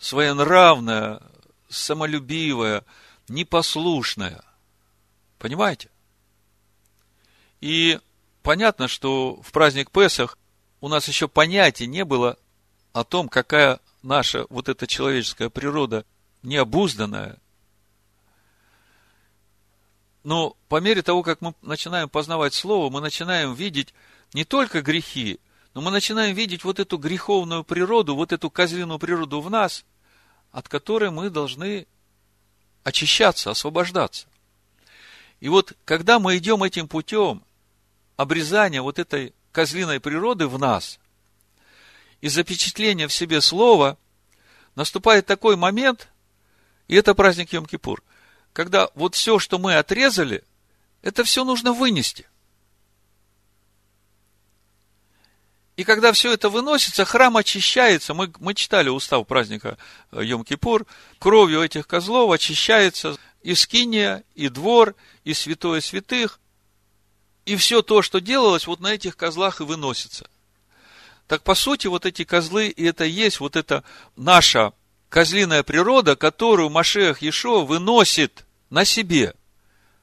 своенравная, самолюбивая, непослушная. Понимаете? И понятно, что в праздник Песах у нас еще понятия не было о том, какая наша вот эта человеческая природа необузданная, но по мере того, как мы начинаем познавать Слово, мы начинаем видеть не только грехи, но мы начинаем видеть вот эту греховную природу, вот эту козлиную природу в нас, от которой мы должны очищаться, освобождаться. И вот, когда мы идем этим путем обрезания вот этой козлиной природы в нас и запечатления в себе слова, наступает такой момент, и это праздник Йом-Кипур, когда вот все, что мы отрезали, Это все нужно вынести. И когда все это выносится, храм очищается. Мы, мы читали устав праздника э, Йом-Кипур. Кровью этих козлов очищается и скиния, и двор, и святое святых. И все то, что делалось, вот на этих козлах и выносится. Так по сути, вот эти козлы, и это есть вот эта наша козлиная природа, которую Машех Ешо выносит на себе.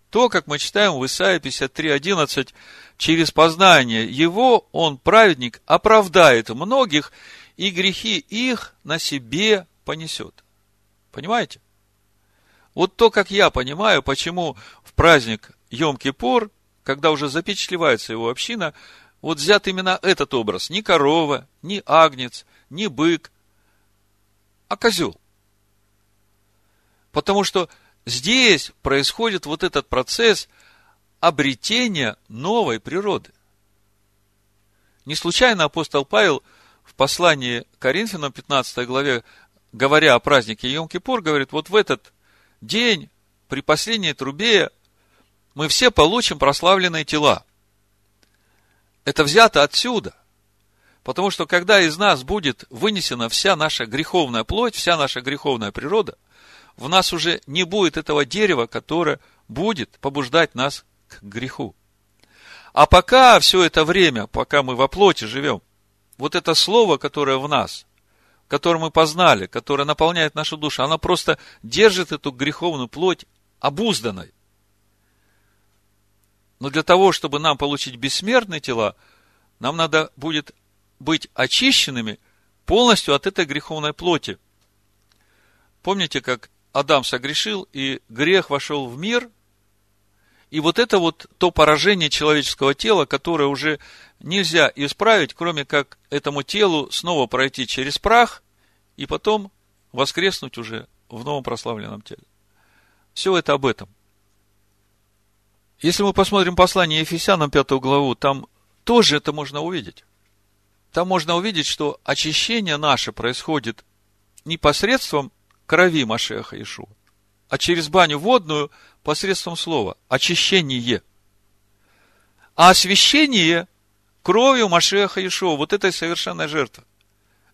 То, как мы читаем в Исаии 53.11, через познание его он, праведник, оправдает многих, и грехи их на себе понесет. Понимаете? Вот то, как я понимаю, почему в праздник Йом-Кипур, когда уже запечатлевается его община, вот взят именно этот образ. Не корова, не агнец, не бык, а козел. Потому что здесь происходит вот этот процесс обретения новой природы. Не случайно апостол Павел в послании Коринфянам 15 главе, говоря о празднике Йом-Кипур, говорит, вот в этот день, при последней трубе, мы все получим прославленные тела. Это взято отсюда. Потому что когда из нас будет вынесена вся наша греховная плоть, вся наша греховная природа, в нас уже не будет этого дерева, которое будет побуждать нас к греху. А пока все это время, пока мы во плоти живем, вот это слово, которое в нас, которое мы познали, которое наполняет нашу душу, оно просто держит эту греховную плоть обузданной. Но для того, чтобы нам получить бессмертные тела, нам надо будет быть очищенными полностью от этой греховной плоти. Помните, как Адам согрешил, и грех вошел в мир, и вот это вот то поражение человеческого тела, которое уже нельзя исправить, кроме как этому телу снова пройти через прах и потом воскреснуть уже в новом прославленном теле. Все это об этом. Если мы посмотрим послание Ефесянам, пятую главу, там тоже это можно увидеть. Там можно увидеть, что очищение наше происходит не посредством крови Машеха Ишуа, а через баню водную посредством слова. Очищение. А освящение кровью Машеха Ишуа, вот этой совершенной жертвы.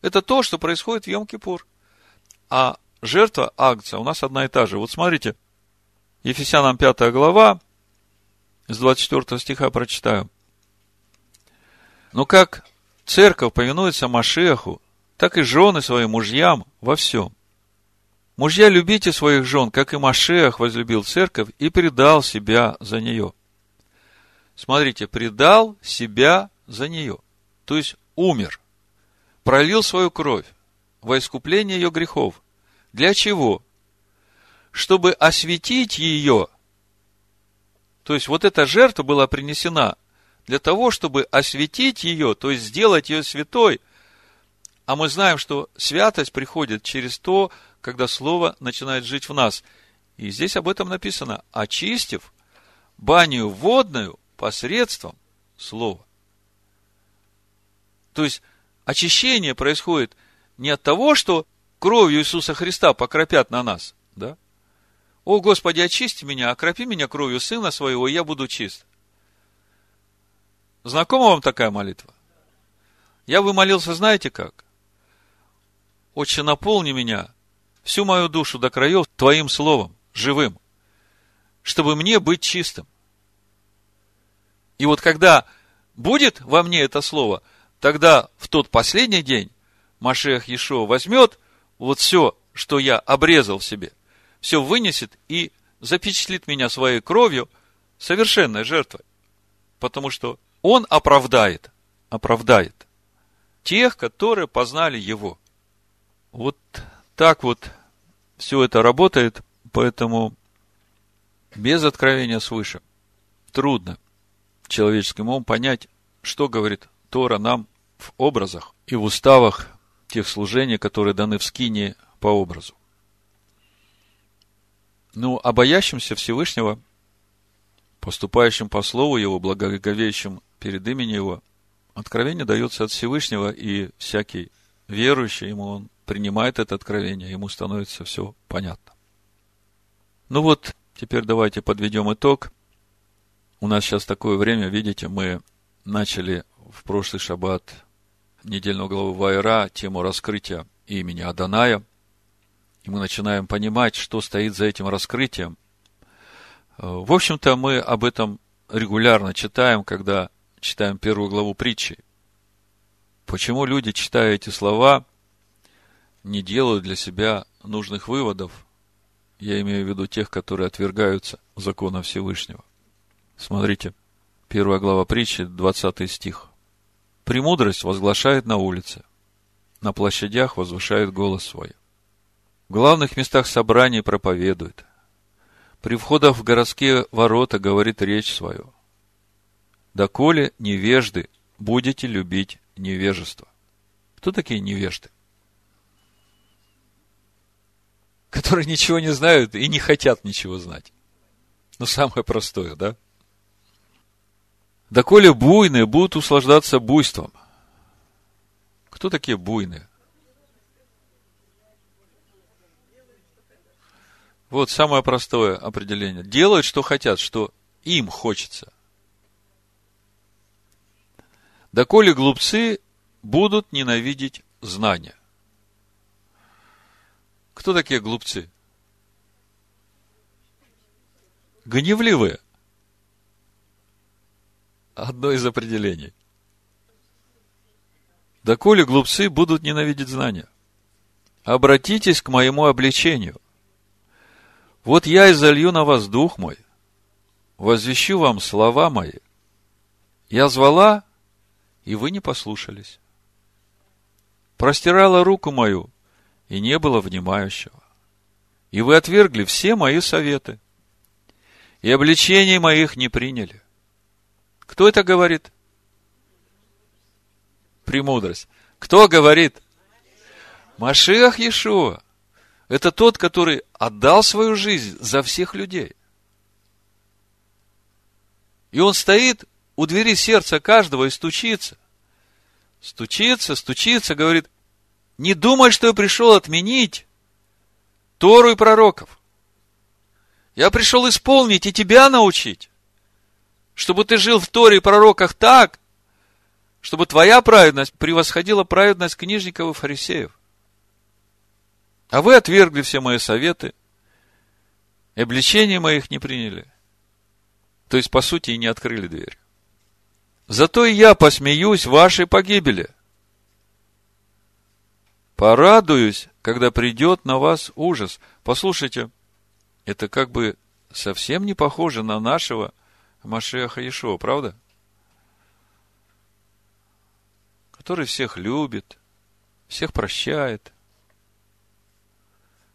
Это то, что происходит в Йом-Кипур. А жертва акция у нас одна и та же. Вот смотрите, Ефесянам 5 глава, с 24 стиха прочитаю. Но как церковь повинуется Машеху, так и жены своим мужьям во всем. Мужья, любите своих жен, как и Машех возлюбил церковь и предал себя за нее. Смотрите, предал себя за нее. То есть умер. Пролил свою кровь во искупление ее грехов. Для чего? Чтобы осветить ее. То есть вот эта жертва была принесена для того, чтобы осветить ее, то есть сделать ее святой. А мы знаем, что святость приходит через то, когда Слово начинает жить в нас. И здесь об этом написано, очистив баню водную посредством Слова. То есть, очищение происходит не от того, что кровью Иисуса Христа покропят на нас, да? О, Господи, очисти меня, окропи меня кровью Сына Своего, и я буду чист. Знакома вам такая молитва? Я бы молился, знаете как? Отче, наполни меня, всю мою душу до краев Твоим Словом, живым, чтобы мне быть чистым. И вот когда будет во мне это Слово, тогда в тот последний день Машех Ешо возьмет вот все, что я обрезал в себе, все вынесет и запечатлит меня своей кровью совершенной жертвой. Потому что он оправдает, оправдает тех, которые познали его. Вот так вот все это работает, поэтому без откровения свыше трудно человеческим умом понять, что говорит Тора нам в образах и в уставах тех служений, которые даны в скине по образу. Ну, а боящимся Всевышнего, поступающим по слову Его, благоговеющим перед именем Его, откровение дается от Всевышнего, и всякий верующий ему, он принимает это откровение, ему становится все понятно. Ну вот, теперь давайте подведем итог. У нас сейчас такое время, видите, мы начали в прошлый шаббат недельного главы Вайра тему раскрытия имени Аданая. И мы начинаем понимать, что стоит за этим раскрытием. В общем-то, мы об этом регулярно читаем, когда читаем первую главу притчи. Почему люди, читая эти слова, не делают для себя нужных выводов? Я имею в виду тех, которые отвергаются закона Всевышнего. Смотрите, первая глава притчи, 20 стих. «Премудрость возглашает на улице, на площадях возвышает голос свой. В главных местах собраний проповедует. При входах в городские ворота говорит речь свою. Доколе невежды будете любить невежество. Кто такие невежды? Которые ничего не знают и не хотят ничего знать. Ну, самое простое, да? Доколе буйные будут услаждаться буйством. Кто такие буйные? Вот самое простое определение. Делают, что хотят, что им хочется. Доколе глупцы будут ненавидеть знания. Кто такие глупцы? Гневливые. Одно из определений. Доколе глупцы будут ненавидеть знания. Обратитесь к моему обличению. Вот я и залью на вас дух мой, возвещу вам слова мои. Я звала, и вы не послушались. Простирала руку мою, и не было внимающего. И вы отвергли все мои советы, и обличений моих не приняли. Кто это говорит? Премудрость. Кто говорит? Машиах Иешуа. Это тот, который отдал свою жизнь за всех людей. И он стоит у двери сердца каждого и стучится. Стучится, стучится, говорит, не думай, что я пришел отменить Тору и пророков. Я пришел исполнить и тебя научить, чтобы ты жил в Торе и пророках так, чтобы твоя праведность превосходила праведность книжников и фарисеев. А вы отвергли все мои советы, и обличения моих не приняли. То есть, по сути, и не открыли дверь. Зато и я посмеюсь вашей погибели. Порадуюсь, когда придет на вас ужас. Послушайте, это как бы совсем не похоже на нашего Машеха Иешуа, правда? Который всех любит, всех прощает,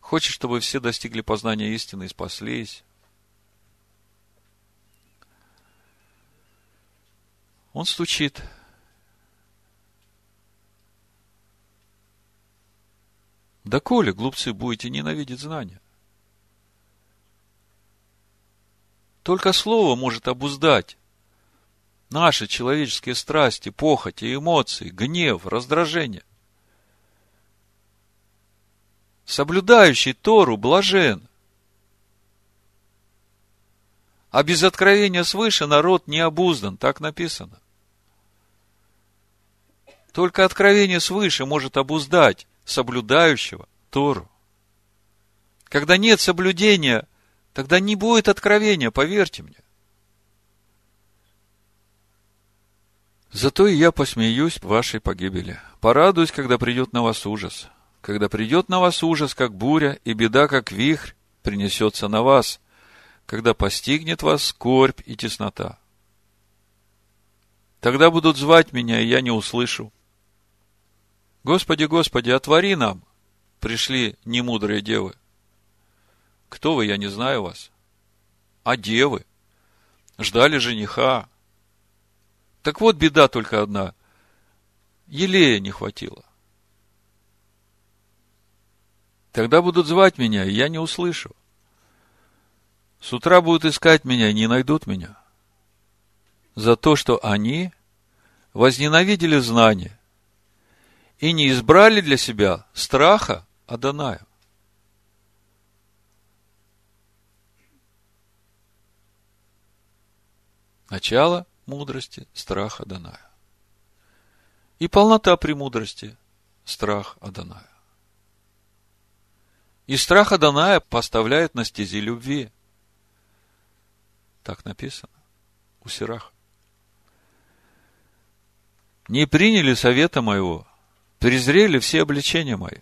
хочет, чтобы все достигли познания истины и спаслись. Он стучит. Да глупцы, будете ненавидеть знания? Только слово может обуздать наши человеческие страсти, похоти, эмоции, гнев, раздражение. Соблюдающий Тору блажен. А без откровения свыше народ не обуздан, так написано. Только откровение свыше может обуздать соблюдающего Тору. Когда нет соблюдения, тогда не будет откровения, поверьте мне. Зато и я посмеюсь вашей погибели. Порадуюсь, когда придет на вас ужас. Когда придет на вас ужас, как буря, и беда, как вихрь, принесется на вас, когда постигнет вас скорбь и теснота. Тогда будут звать меня, и я не услышу. Господи, Господи, отвори нам, пришли немудрые девы. Кто вы, я не знаю вас. А девы? Ждали жениха. Так вот беда только одна. Елея не хватило. Тогда будут звать меня, и я не услышу. С утра будут искать меня и не найдут меня. За то, что они возненавидели знание и не избрали для себя страха Адоная. Начало мудрости – страх Аданая. И полнота премудрости – страх Аданая. И страх Аданая поставляет на стези любви. Так написано у Сираха. Не приняли совета моего, презрели все обличения мои.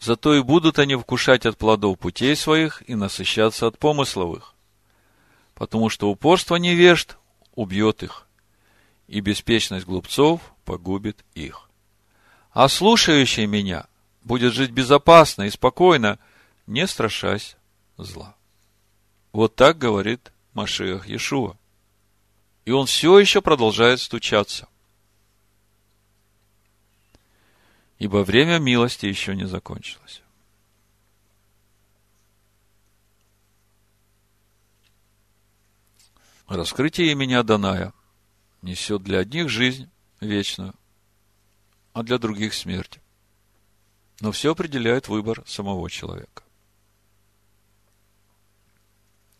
Зато и будут они вкушать от плодов путей своих и насыщаться от помысловых. Потому что упорство невежд убьет их, и беспечность глупцов погубит их. А слушающий меня будет жить безопасно и спокойно, не страшась зла. Вот так говорит Машиах Иешуа. И он все еще продолжает стучаться. Ибо время милости еще не закончилось. Раскрытие имени Аданая несет для одних жизнь вечную, а для других смерть. Но все определяет выбор самого человека.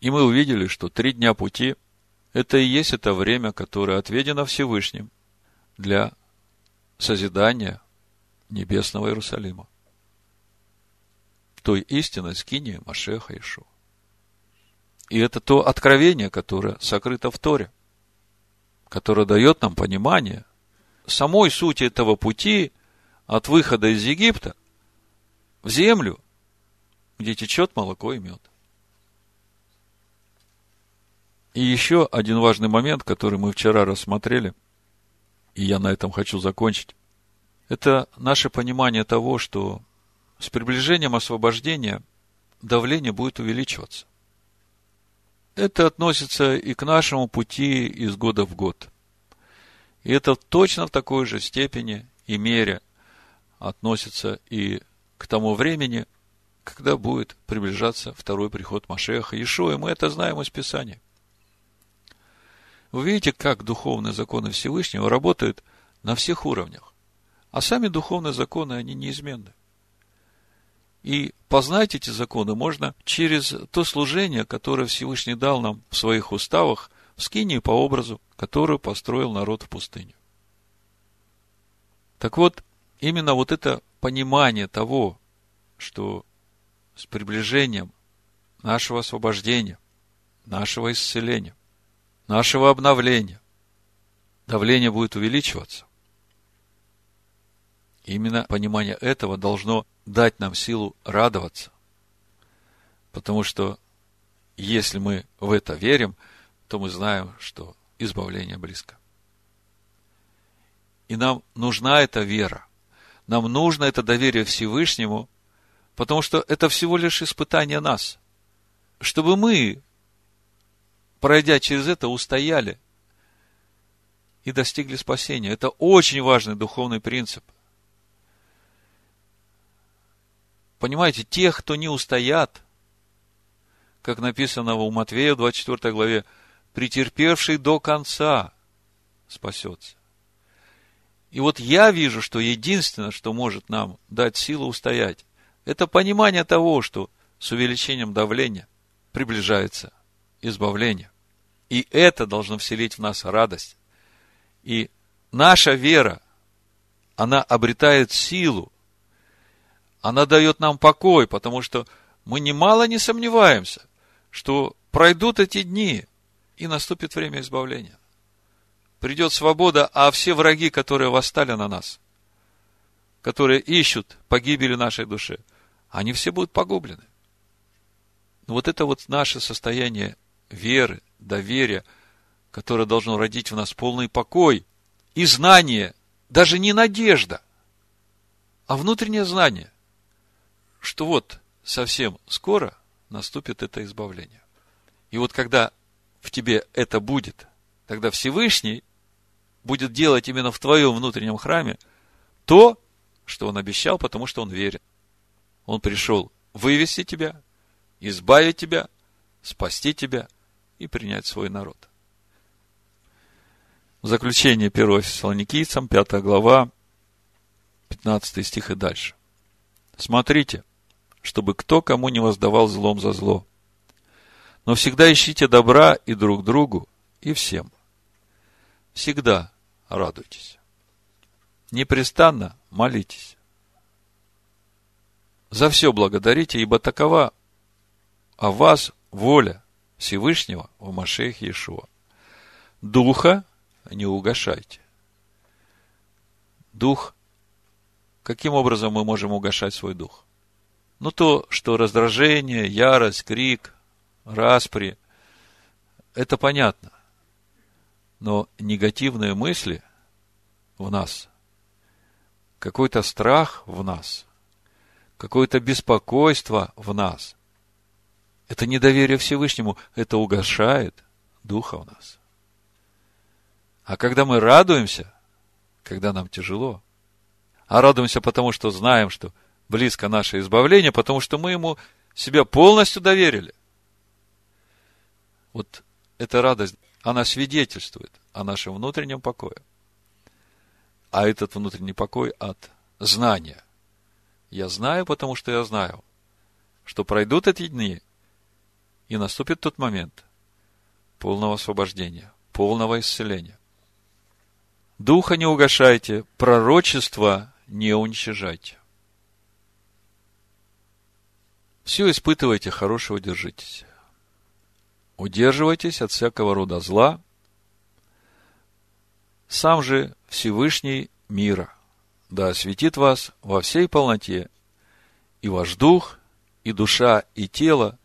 И мы увидели, что три дня пути – это и есть это время, которое отведено Всевышним для созидания небесного Иерусалима. Той истинной скини Машеха Ишу. И это то откровение, которое сокрыто в Торе, которое дает нам понимание самой сути этого пути от выхода из Египта в землю, где течет молоко и мед. И еще один важный момент, который мы вчера рассмотрели, и я на этом хочу закончить это наше понимание того, что с приближением освобождения давление будет увеличиваться. Это относится и к нашему пути из года в год. И это точно в такой же степени и мере относится и к тому времени, когда будет приближаться второй приход Машеха Иешуа, и мы это знаем из Писания. Вы видите, как духовные законы Всевышнего работают на всех уровнях. А сами духовные законы, они неизменны. И познать эти законы можно через то служение, которое Всевышний дал нам в своих уставах, в скинии по образу, которую построил народ в пустыне. Так вот, именно вот это понимание того, что с приближением нашего освобождения, нашего исцеления, нашего обновления, давление будет увеличиваться, именно понимание этого должно дать нам силу радоваться. Потому что если мы в это верим, то мы знаем, что избавление близко. И нам нужна эта вера. Нам нужно это доверие Всевышнему, потому что это всего лишь испытание нас. Чтобы мы, пройдя через это, устояли и достигли спасения. Это очень важный духовный принцип – Понимаете, тех, кто не устоят, как написано у Матвея в 24 главе, претерпевший до конца спасется. И вот я вижу, что единственное, что может нам дать силу устоять, это понимание того, что с увеличением давления приближается избавление. И это должно вселить в нас радость. И наша вера, она обретает силу она дает нам покой, потому что мы немало не сомневаемся, что пройдут эти дни, и наступит время избавления. Придет свобода, а все враги, которые восстали на нас, которые ищут погибели нашей души, они все будут погублены. Вот это вот наше состояние веры, доверия, которое должно родить в нас полный покой и знание, даже не надежда, а внутреннее знание – что вот совсем скоро наступит это избавление. И вот когда в тебе это будет, тогда Всевышний будет делать именно в твоем внутреннем храме то, что он обещал, потому что он верит. Он пришел вывести тебя, избавить тебя, спасти тебя и принять свой народ. В заключение 1 Фессалоникийцам, 5 глава, 15 стих и дальше. Смотрите, чтобы кто кому не воздавал злом за зло. Но всегда ищите добра и друг другу, и всем. Всегда радуйтесь. Непрестанно молитесь. За все благодарите, ибо такова о вас воля Всевышнего в Машех Иешуа. Духа не угошайте. Дух. Каким образом мы можем угошать свой дух? Ну, то, что раздражение, ярость, крик, распри, это понятно. Но негативные мысли в нас, какой-то страх в нас, какое-то беспокойство в нас, это недоверие Всевышнему, это угошает духа в нас. А когда мы радуемся, когда нам тяжело, а радуемся потому, что знаем, что близко наше избавление, потому что мы ему себя полностью доверили. Вот эта радость, она свидетельствует о нашем внутреннем покое. А этот внутренний покой от знания. Я знаю, потому что я знаю, что пройдут эти дни, и наступит тот момент полного освобождения, полного исцеления. Духа не угошайте, пророчество не уничижайте. Все испытывайте, хорошего держитесь. Удерживайтесь от всякого рода зла. Сам же Всевышний мира, да осветит вас во всей полноте, и ваш дух, и душа, и тело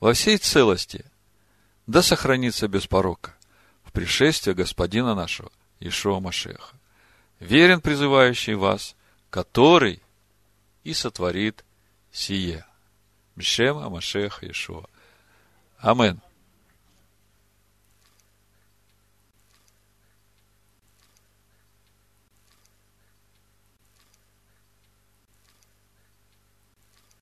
во всей целости, да сохранится без порока в пришествие Господина нашего Ишуа Машеха, верен призывающий вас, который и сотворит сие. Бешема Машеха Ишуа. Амин.